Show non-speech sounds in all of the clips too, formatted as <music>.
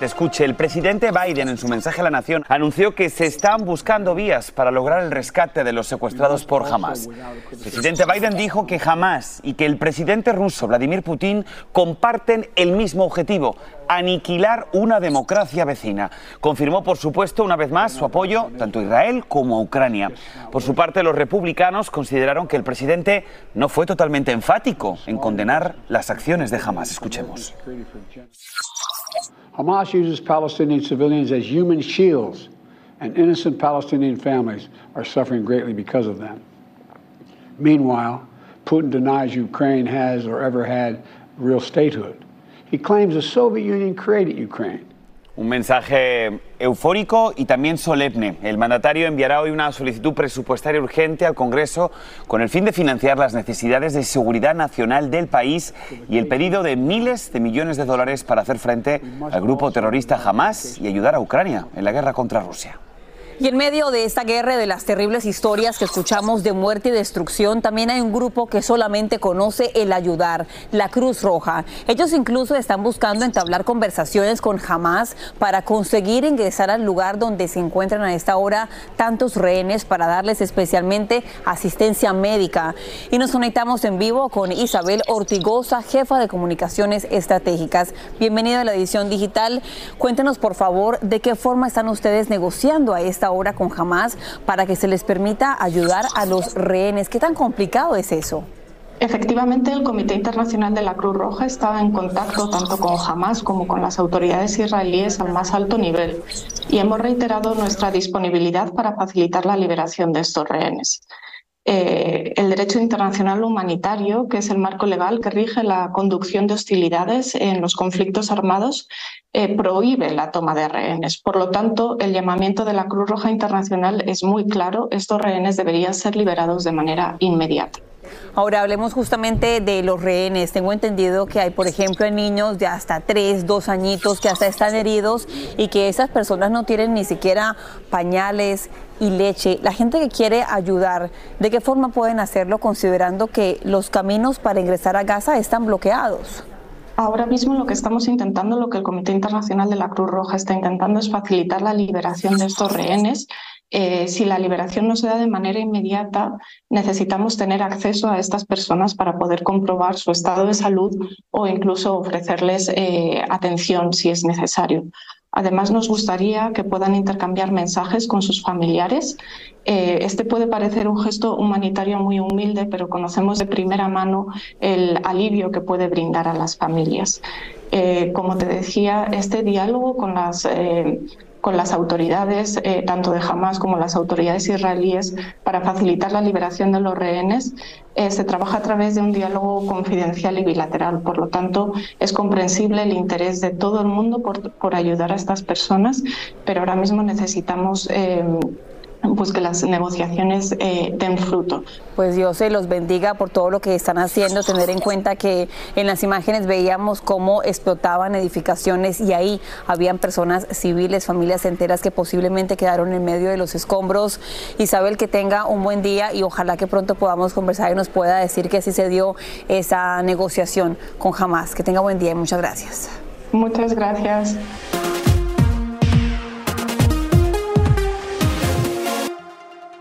Escuche, el presidente Biden en su mensaje a la nación anunció que se están buscando vías para lograr el rescate de los secuestrados por Hamas. El presidente Biden dijo que Hamas y que el presidente ruso Vladimir Putin comparten el mismo objetivo, aniquilar una democracia vecina. Confirmó, por supuesto, una vez más su apoyo tanto a Israel como a Ucrania. Por su parte, los republicanos consideraron que el presidente no fue totalmente enfático en condenar las acciones de Hamas. Escuchemos. Hamas uses Palestinian civilians as human shields, and innocent Palestinian families are suffering greatly because of them. Meanwhile, Putin denies Ukraine has or ever had real statehood. He claims the Soviet Union created Ukraine. Un mensaje eufórico y también solemne. El mandatario enviará hoy una solicitud presupuestaria urgente al Congreso con el fin de financiar las necesidades de seguridad nacional del país y el pedido de miles de millones de dólares para hacer frente al grupo terrorista Hamas y ayudar a Ucrania en la guerra contra Rusia. Y en medio de esta guerra de las terribles historias que escuchamos de muerte y destrucción, también hay un grupo que solamente conoce el ayudar, la Cruz Roja. Ellos incluso están buscando entablar conversaciones con Hamas para conseguir ingresar al lugar donde se encuentran a esta hora tantos rehenes para darles especialmente asistencia médica. Y nos conectamos en vivo con Isabel Ortigosa, jefa de comunicaciones estratégicas. Bienvenida a la edición digital. Cuéntenos por favor de qué forma están ustedes negociando a esta hora con Hamas para que se les permita ayudar a los rehenes. ¿Qué tan complicado es eso? Efectivamente, el Comité Internacional de la Cruz Roja estaba en contacto tanto con Hamas como con las autoridades israelíes al más alto nivel y hemos reiterado nuestra disponibilidad para facilitar la liberación de estos rehenes. Eh, el derecho internacional humanitario, que es el marco legal que rige la conducción de hostilidades en los conflictos armados, eh, prohíbe la toma de rehenes. Por lo tanto, el llamamiento de la Cruz Roja Internacional es muy claro. Estos rehenes deberían ser liberados de manera inmediata. Ahora hablemos justamente de los rehenes. Tengo entendido que hay, por ejemplo, niños de hasta tres, dos añitos que hasta están heridos y que esas personas no tienen ni siquiera pañales y leche. La gente que quiere ayudar, ¿de qué forma pueden hacerlo considerando que los caminos para ingresar a Gaza están bloqueados? Ahora mismo lo que estamos intentando, lo que el Comité Internacional de la Cruz Roja está intentando es facilitar la liberación de estos rehenes eh, si la liberación no se da de manera inmediata, necesitamos tener acceso a estas personas para poder comprobar su estado de salud o incluso ofrecerles eh, atención si es necesario. Además, nos gustaría que puedan intercambiar mensajes con sus familiares. Eh, este puede parecer un gesto humanitario muy humilde, pero conocemos de primera mano el alivio que puede brindar a las familias. como te decía, este diálogo con las con las autoridades, eh, tanto de Hamas como las autoridades israelíes, para facilitar la liberación de los rehenes, eh, se trabaja a través de un diálogo confidencial y bilateral. Por lo tanto, es comprensible el interés de todo el mundo por, por ayudar a estas personas, pero ahora mismo necesitamos eh, pues que las negociaciones eh, den fruto. Pues Dios se los bendiga por todo lo que están haciendo, tener en cuenta que en las imágenes veíamos cómo explotaban edificaciones y ahí habían personas civiles, familias enteras que posiblemente quedaron en medio de los escombros. Isabel, que tenga un buen día y ojalá que pronto podamos conversar y nos pueda decir que así se dio esa negociación con Hamas. Que tenga buen día y muchas gracias. Muchas gracias.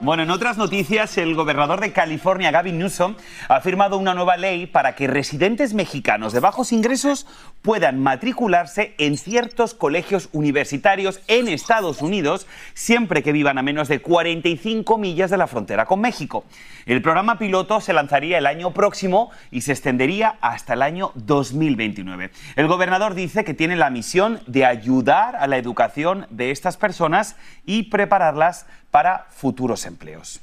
Bueno, en otras noticias, el gobernador de California, Gavin Newsom, ha firmado una nueva ley para que residentes mexicanos de bajos ingresos puedan matricularse en ciertos colegios universitarios en Estados Unidos siempre que vivan a menos de 45 millas de la frontera con México. El programa piloto se lanzaría el año próximo y se extendería hasta el año 2029. El gobernador dice que tiene la misión de ayudar a la educación de estas personas y prepararlas para futuros empleos.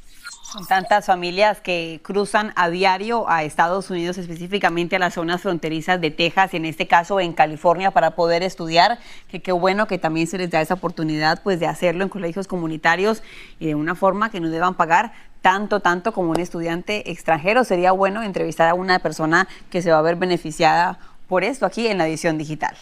Con tantas familias que cruzan a diario a Estados Unidos, específicamente a las zonas fronterizas de Texas y en este caso en California para poder estudiar, que qué bueno que también se les da esa oportunidad pues de hacerlo en colegios comunitarios y de una forma que no deban pagar tanto, tanto como un estudiante extranjero. Sería bueno entrevistar a una persona que se va a ver beneficiada por esto aquí en la edición digital.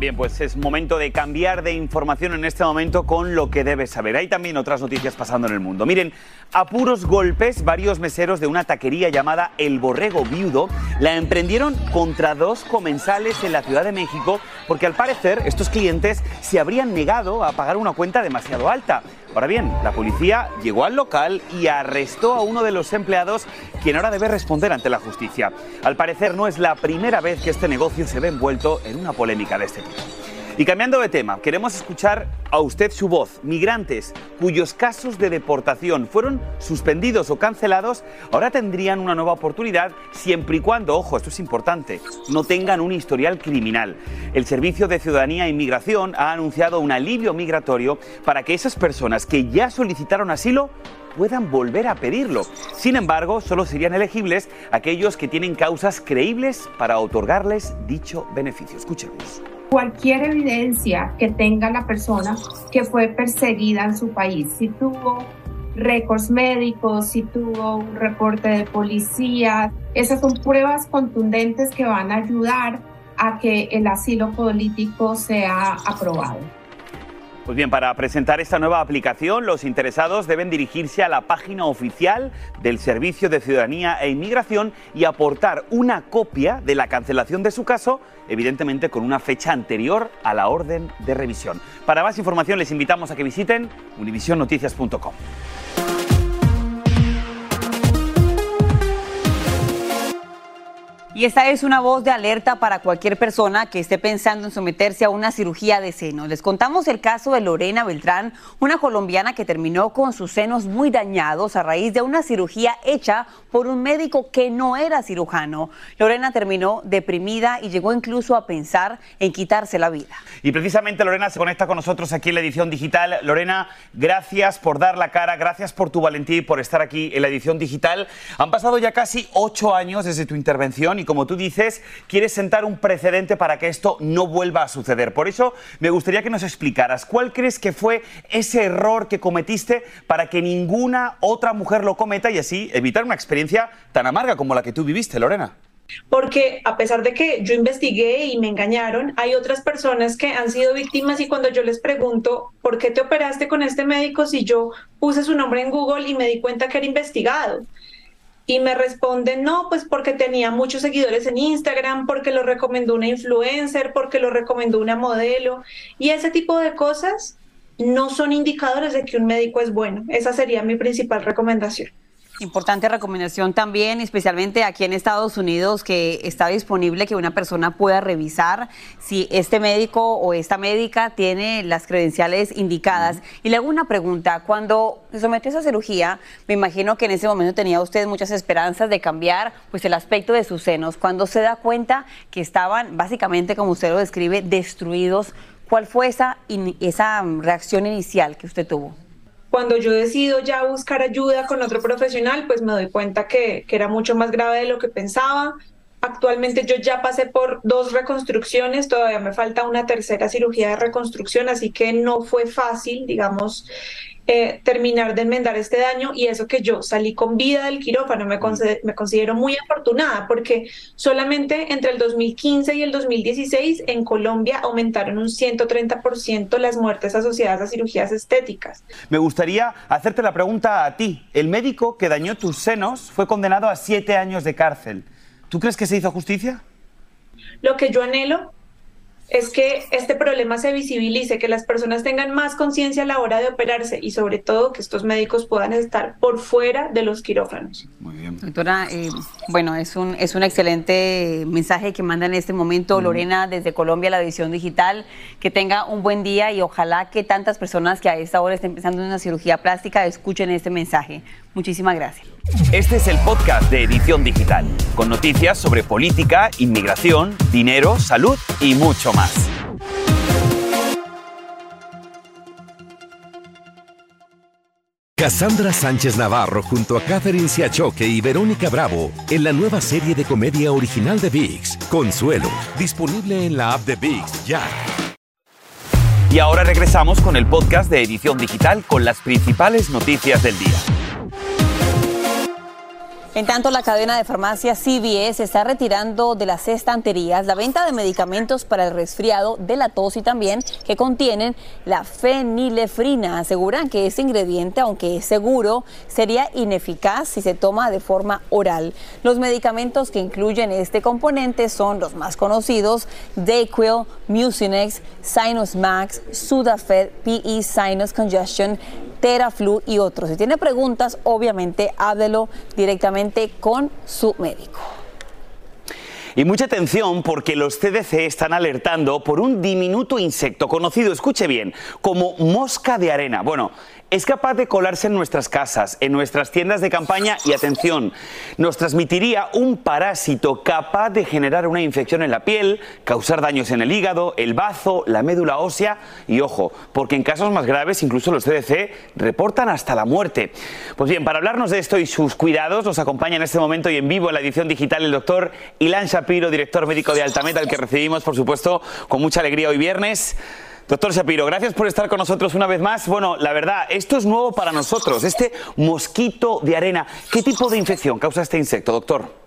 Bien, pues es momento de cambiar de información en este momento con lo que debes saber. Hay también otras noticias pasando en el mundo. Miren, a puros golpes, varios meseros de una taquería llamada El Borrego Viudo la emprendieron contra dos comensales en la Ciudad de México porque al parecer estos clientes se habrían negado a pagar una cuenta demasiado alta. Ahora bien, la policía llegó al local y arrestó a uno de los empleados, quien ahora debe responder ante la justicia. Al parecer no es la primera vez que este negocio se ve envuelto en una polémica de este tipo. Y cambiando de tema, queremos escuchar a usted su voz. Migrantes cuyos casos de deportación fueron suspendidos o cancelados, ahora tendrían una nueva oportunidad siempre y cuando, ojo, esto es importante, no tengan un historial criminal. El Servicio de Ciudadanía e Inmigración ha anunciado un alivio migratorio para que esas personas que ya solicitaron asilo puedan volver a pedirlo. Sin embargo, solo serían elegibles aquellos que tienen causas creíbles para otorgarles dicho beneficio. Escuchemos cualquier evidencia que tenga la persona que fue perseguida en su país. Si tuvo récords médicos, si tuvo un reporte de policía, esas son pruebas contundentes que van a ayudar a que el asilo político sea aprobado. Pues bien, para presentar esta nueva aplicación, los interesados deben dirigirse a la página oficial del Servicio de Ciudadanía e Inmigración y aportar una copia de la cancelación de su caso, evidentemente con una fecha anterior a la orden de revisión. Para más información les invitamos a que visiten univisionnoticias.com. Y esta es una voz de alerta para cualquier persona que esté pensando en someterse a una cirugía de seno. Les contamos el caso de Lorena Beltrán, una colombiana que terminó con sus senos muy dañados a raíz de una cirugía hecha por un médico que no era cirujano. Lorena terminó deprimida y llegó incluso a pensar en quitarse la vida. Y precisamente Lorena se conecta con nosotros aquí en la edición digital. Lorena, gracias por dar la cara, gracias por tu valentía y por estar aquí en la edición digital. Han pasado ya casi ocho años desde tu intervención y como tú dices, quieres sentar un precedente para que esto no vuelva a suceder. Por eso me gustaría que nos explicaras cuál crees que fue ese error que cometiste para que ninguna otra mujer lo cometa y así evitar una experiencia tan amarga como la que tú viviste, Lorena. Porque a pesar de que yo investigué y me engañaron, hay otras personas que han sido víctimas y cuando yo les pregunto, ¿por qué te operaste con este médico si yo puse su nombre en Google y me di cuenta que era investigado? Y me responden, no, pues porque tenía muchos seguidores en Instagram, porque lo recomendó una influencer, porque lo recomendó una modelo. Y ese tipo de cosas no son indicadores de que un médico es bueno. Esa sería mi principal recomendación. Importante recomendación también, especialmente aquí en Estados Unidos, que está disponible que una persona pueda revisar si este médico o esta médica tiene las credenciales indicadas. Y le hago una pregunta, cuando se sometió a esa cirugía, me imagino que en ese momento tenía usted muchas esperanzas de cambiar pues el aspecto de sus senos. Cuando se da cuenta que estaban básicamente, como usted lo describe, destruidos, ¿cuál fue esa, esa reacción inicial que usted tuvo? Cuando yo decido ya buscar ayuda con otro profesional, pues me doy cuenta que, que era mucho más grave de lo que pensaba. Actualmente yo ya pasé por dos reconstrucciones, todavía me falta una tercera cirugía de reconstrucción, así que no fue fácil, digamos, eh, terminar de enmendar este daño y eso que yo salí con vida del quirófano, me, me considero muy afortunada porque solamente entre el 2015 y el 2016 en Colombia aumentaron un 130% las muertes asociadas a cirugías estéticas. Me gustaría hacerte la pregunta a ti. El médico que dañó tus senos fue condenado a siete años de cárcel. ¿Tú crees que se hizo justicia? Lo que yo anhelo es que este problema se visibilice, que las personas tengan más conciencia a la hora de operarse y sobre todo que estos médicos puedan estar por fuera de los quirófanos. Muy bien. Doctora, eh, bueno, es un, es un excelente mensaje que manda en este momento Lorena desde Colombia, la edición digital. Que tenga un buen día y ojalá que tantas personas que a esta hora estén pensando en una cirugía plástica escuchen este mensaje. Muchísimas gracias. Este es el podcast de Edición Digital, con noticias sobre política, inmigración, dinero, salud y mucho más. Cassandra Sánchez Navarro junto a Catherine Siachoque y Verónica Bravo en la nueva serie de comedia original de VIX, Consuelo, disponible en la app de VIX ya. Y ahora regresamos con el podcast de Edición Digital con las principales noticias del día. En tanto, la cadena de farmacias CVS está retirando de las estanterías la venta de medicamentos para el resfriado, de la tos y también que contienen la fenilefrina. Aseguran que este ingrediente, aunque es seguro, sería ineficaz si se toma de forma oral. Los medicamentos que incluyen este componente son los más conocidos: Dayquil, Mucinex, Sinus Max, Sudafed, PE Sinus Congestion, Teraflu y otros. Si tiene preguntas, obviamente háblelo con su médico. Y mucha atención porque los CDC están alertando por un diminuto insecto conocido, escuche bien, como mosca de arena. Bueno, es capaz de colarse en nuestras casas, en nuestras tiendas de campaña y atención, nos transmitiría un parásito capaz de generar una infección en la piel, causar daños en el hígado, el bazo, la médula ósea y ojo, porque en casos más graves incluso los CDC reportan hasta la muerte. Pues bien, para hablarnos de esto y sus cuidados nos acompaña en este momento y en vivo en la edición digital el doctor Ilan Shapiro, director médico de Altameta, al que recibimos por supuesto con mucha alegría hoy viernes. Doctor Shapiro, gracias por estar con nosotros una vez más. Bueno, la verdad, esto es nuevo para nosotros, este mosquito de arena. ¿Qué tipo de infección causa este insecto, doctor?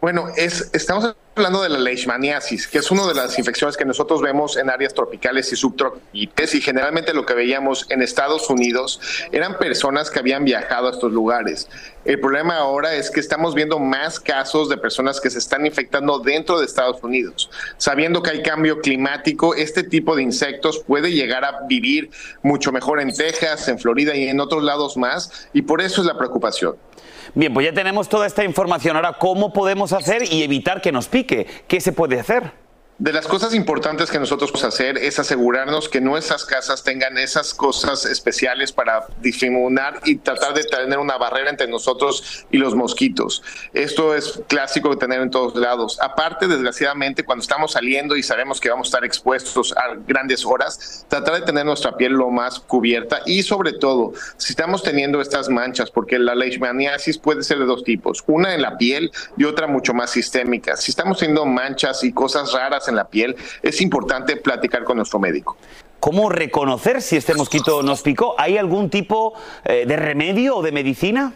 Bueno, es, estamos hablando de la leishmaniasis, que es una de las infecciones que nosotros vemos en áreas tropicales y subtropicales y generalmente lo que veíamos en Estados Unidos eran personas que habían viajado a estos lugares. El problema ahora es que estamos viendo más casos de personas que se están infectando dentro de Estados Unidos. Sabiendo que hay cambio climático, este tipo de insectos puede llegar a vivir mucho mejor en Texas, en Florida y en otros lados más y por eso es la preocupación. Bien, pues ya tenemos toda esta información. Ahora, ¿cómo podemos hacer y evitar que nos pique? ¿Qué se puede hacer? De las cosas importantes que nosotros podemos hacer es asegurarnos que nuestras casas tengan esas cosas especiales para disimular y tratar de tener una barrera entre nosotros y los mosquitos. Esto es clásico de tener en todos lados. Aparte, desgraciadamente, cuando estamos saliendo y sabemos que vamos a estar expuestos a grandes horas, tratar de tener nuestra piel lo más cubierta y sobre todo, si estamos teniendo estas manchas, porque la leishmaniasis puede ser de dos tipos, una en la piel y otra mucho más sistémica. Si estamos teniendo manchas y cosas raras en la piel, es importante platicar con nuestro médico. ¿Cómo reconocer si este mosquito nos picó? ¿Hay algún tipo eh, de remedio o de medicina?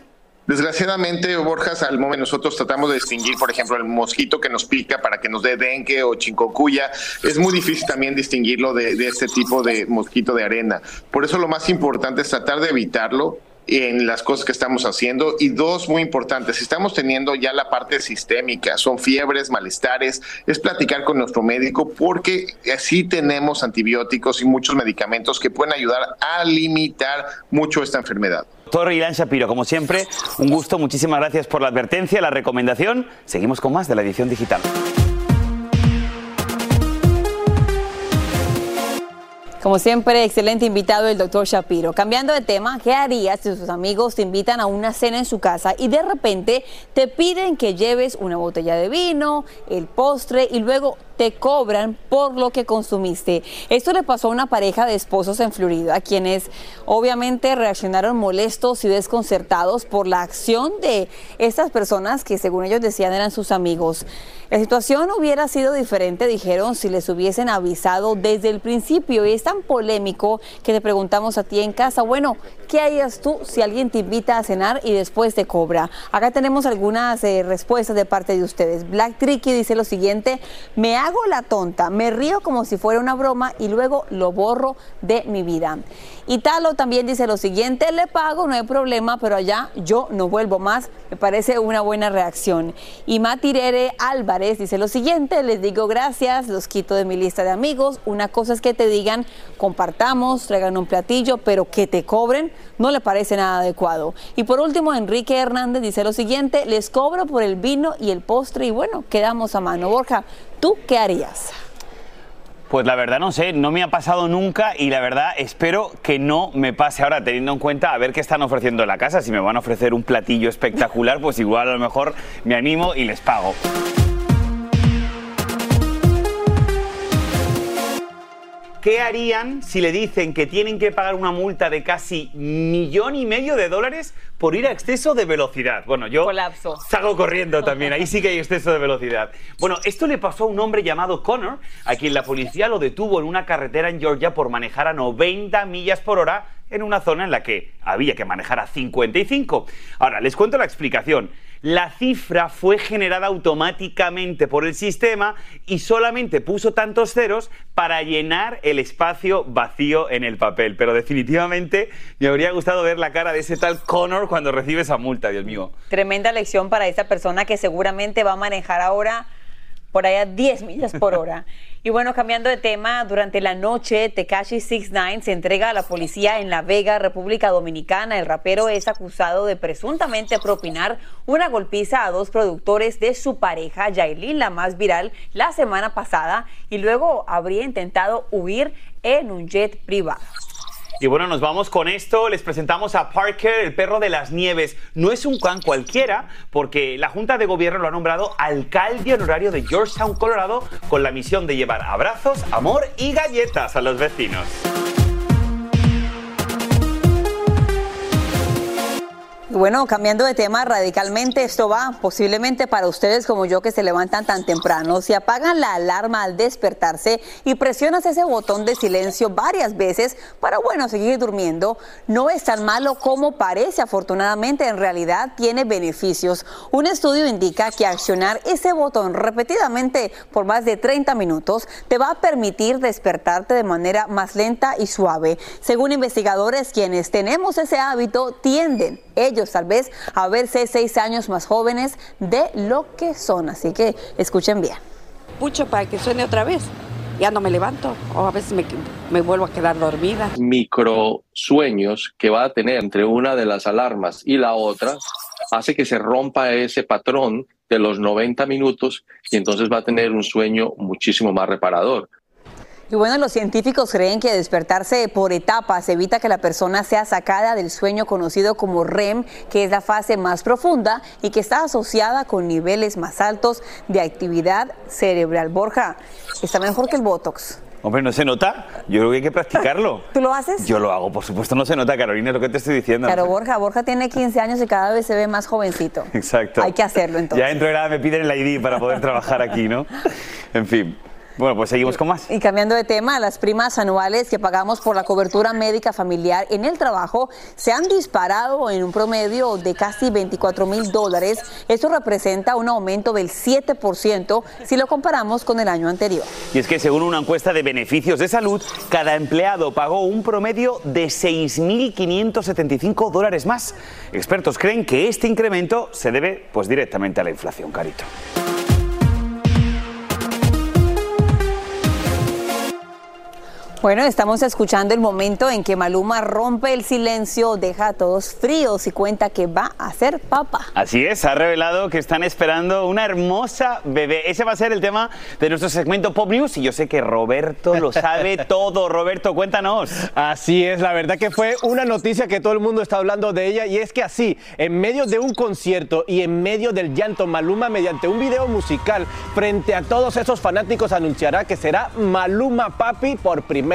Desgraciadamente, Borjas, al momento nosotros tratamos de distinguir, por ejemplo, el mosquito que nos pica para que nos dé dengue o chincocuya. Es muy difícil también distinguirlo de, de este tipo de mosquito de arena. Por eso lo más importante es tratar de evitarlo en las cosas que estamos haciendo. Y dos, muy importantes, estamos teniendo ya la parte sistémica, son fiebres, malestares, es platicar con nuestro médico porque así tenemos antibióticos y muchos medicamentos que pueden ayudar a limitar mucho esta enfermedad. Doctor Ilan Shapiro, como siempre, un gusto, muchísimas gracias por la advertencia, la recomendación. Seguimos con más de la edición digital. Como siempre, excelente invitado el doctor Shapiro. Cambiando de tema, ¿qué harías si tus amigos te invitan a una cena en su casa y de repente te piden que lleves una botella de vino, el postre y luego te cobran por lo que consumiste. Esto le pasó a una pareja de esposos en Florida, quienes obviamente reaccionaron molestos y desconcertados por la acción de estas personas que según ellos decían eran sus amigos. La situación hubiera sido diferente, dijeron, si les hubiesen avisado desde el principio. Y es tan polémico que te preguntamos a ti en casa, bueno, ¿qué harías tú si alguien te invita a cenar y después te cobra? Acá tenemos algunas eh, respuestas de parte de ustedes. Black Tricky dice lo siguiente, me hago hago la tonta, me río como si fuera una broma y luego lo borro de mi vida. Y Talo también dice lo siguiente, le pago, no hay problema, pero allá yo no vuelvo más. Me parece una buena reacción. Y Matirere Álvarez dice lo siguiente, les digo gracias, los quito de mi lista de amigos. Una cosa es que te digan, compartamos, traigan un platillo, pero que te cobren, no le parece nada adecuado. Y por último, Enrique Hernández dice lo siguiente, les cobro por el vino y el postre y bueno, quedamos a mano. Borja, ¿tú qué harías? Pues la verdad no sé, no me ha pasado nunca y la verdad espero que no me pase ahora, teniendo en cuenta a ver qué están ofreciendo en la casa. Si me van a ofrecer un platillo espectacular, pues igual a lo mejor me animo y les pago. ¿Qué harían si le dicen que tienen que pagar una multa de casi millón y medio de dólares por ir a exceso de velocidad? Bueno, yo Colapso. salgo corriendo también, ahí sí que hay exceso de velocidad. Bueno, esto le pasó a un hombre llamado Connor, a quien la policía lo detuvo en una carretera en Georgia por manejar a 90 millas por hora en una zona en la que había que manejar a 55. Ahora, les cuento la explicación. La cifra fue generada automáticamente por el sistema y solamente puso tantos ceros para llenar el espacio vacío en el papel. Pero definitivamente me habría gustado ver la cara de ese tal Connor cuando recibe esa multa, Dios mío. Tremenda lección para esa persona que seguramente va a manejar ahora por allá 10 millas por hora. Y bueno, cambiando de tema, durante la noche, Tekashi 69 se entrega a la policía en La Vega, República Dominicana. El rapero es acusado de presuntamente propinar una golpiza a dos productores de su pareja, Yailin, la más viral, la semana pasada, y luego habría intentado huir en un jet privado. Y bueno, nos vamos con esto. Les presentamos a Parker, el perro de las nieves. No es un can cualquiera, porque la Junta de Gobierno lo ha nombrado alcalde honorario de Georgetown, Colorado, con la misión de llevar abrazos, amor y galletas a los vecinos. Bueno, cambiando de tema radicalmente, esto va posiblemente para ustedes como yo que se levantan tan temprano. Si apagan la alarma al despertarse y presionas ese botón de silencio varias veces para, bueno, seguir durmiendo, no es tan malo como parece. Afortunadamente, en realidad tiene beneficios. Un estudio indica que accionar ese botón repetidamente por más de 30 minutos te va a permitir despertarte de manera más lenta y suave. Según investigadores, quienes tenemos ese hábito tienden ellos tal vez a verse seis años más jóvenes de lo que son. Así que escuchen bien. Pucho para que suene otra vez. Ya no me levanto o a veces me, me vuelvo a quedar dormida. Micro sueños que va a tener entre una de las alarmas y la otra hace que se rompa ese patrón de los 90 minutos y entonces va a tener un sueño muchísimo más reparador. Y bueno, los científicos creen que despertarse por etapas evita que la persona sea sacada del sueño conocido como REM, que es la fase más profunda y que está asociada con niveles más altos de actividad cerebral. Borja, está mejor que el Botox. Hombre, ¿no se nota? Yo creo que hay que practicarlo. <laughs> ¿Tú lo haces? Yo lo hago, por supuesto, no se nota, Carolina, es lo que te estoy diciendo. Claro, Borja, Borja tiene 15 años y cada vez se ve más jovencito. Exacto. Hay que hacerlo entonces. Ya dentro de nada me piden el ID para poder trabajar aquí, ¿no? <laughs> En fin. Bueno, pues seguimos con más. Y cambiando de tema, las primas anuales que pagamos por la cobertura médica familiar en el trabajo se han disparado en un promedio de casi 24 mil dólares. Esto representa un aumento del 7% si lo comparamos con el año anterior. Y es que según una encuesta de beneficios de salud, cada empleado pagó un promedio de 6.575 dólares más. Expertos creen que este incremento se debe pues directamente a la inflación, Carito. Bueno, estamos escuchando el momento en que Maluma rompe el silencio, deja a todos fríos y cuenta que va a ser papá. Así es, ha revelado que están esperando una hermosa bebé. Ese va a ser el tema de nuestro segmento Pop News y yo sé que Roberto lo sabe <laughs> todo. Roberto, cuéntanos. Así es, la verdad que fue una noticia que todo el mundo está hablando de ella y es que así, en medio de un concierto y en medio del llanto, Maluma mediante un video musical frente a todos esos fanáticos anunciará que será Maluma Papi por primera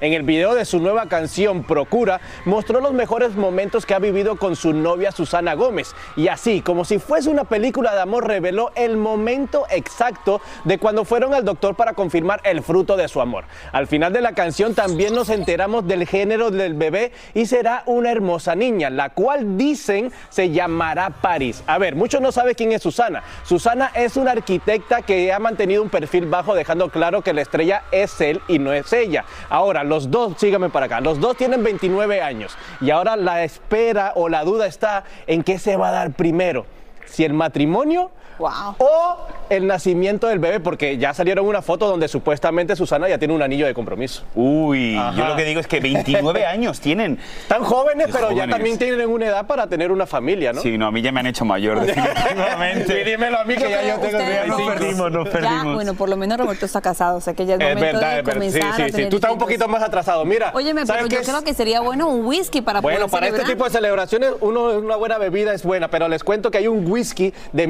En el video de su nueva canción Procura, mostró los mejores momentos que ha vivido con su novia Susana Gómez. Y así, como si fuese una película de amor, reveló el momento exacto de cuando fueron al doctor para confirmar el fruto de su amor. Al final de la canción también nos enteramos del género del bebé y será una hermosa niña, la cual dicen se llamará Paris. A ver, muchos no saben quién es Susana. Susana es una arquitecta que ha mantenido un perfil bajo, dejando claro que la estrella es él y no es ella. Ahora, los dos, síganme para acá, los dos tienen 29 años y ahora la espera o la duda está en qué se va a dar primero. Si el matrimonio o el nacimiento del bebé, porque ya salieron una foto donde supuestamente Susana ya tiene un anillo de compromiso. Uy, yo lo que digo es que 29 <laughs> años tienen. Están jóvenes, pero ya también tienen una edad para tener una familia, ¿no? Sí, no, a mí ya me han hecho mayor, <laughs> definitivamente. Y dímelo a mí que ya yo tengo Nos 35. perdimos, nos Ya, bueno, por lo menos Roberto está casado, o sea que ya es Es momento verdad, de es verdad. Sí, comenzar a sí, sí. tener Tú estás un poquito más atrasado. Mira, Óyeme, ¿sabes pero qué yo es? creo que sería bueno un whisky para Bueno, poder para este tipo de celebraciones, uno, una buena bebida es buena, pero les cuento que hay un whisky de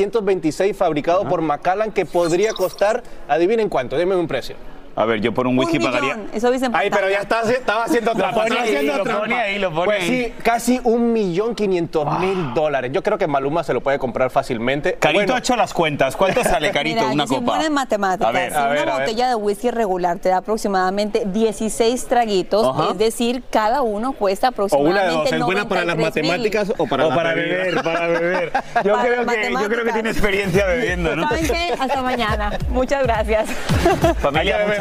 1926 fabricado por Macallan que podría costar, adivinen cuánto, denme un precio. A ver, yo por un whisky un pagaría. millón, eso dicen Ay, pero ya está, estaba haciendo trampa. pone estaba ahí, haciendo lo ahí, lo pone Pues ahí. sí, casi un millón quinientos mil dólares. Yo creo que Maluma se lo puede comprar fácilmente. Carito Bueno, ha hecho las cuentas. ¿Cuánto sale, <laughs> Carito, Mira, una yo copa? buena en matemáticas. A ver, si a ver, una a ver. botella de whisky regular te da aproximadamente 16 traguitos, es decir, cada uno cuesta o aproximadamente una de dos, ¿es buena para las 93 mil. matemáticas o para, o la para beber, para beber. <laughs> Yo, Para creo que, yo creo que matemáticas. tiene experiencia bebiendo, ¿no? ¿Saben qué? Hasta mañana. Muchas gracias. Familia,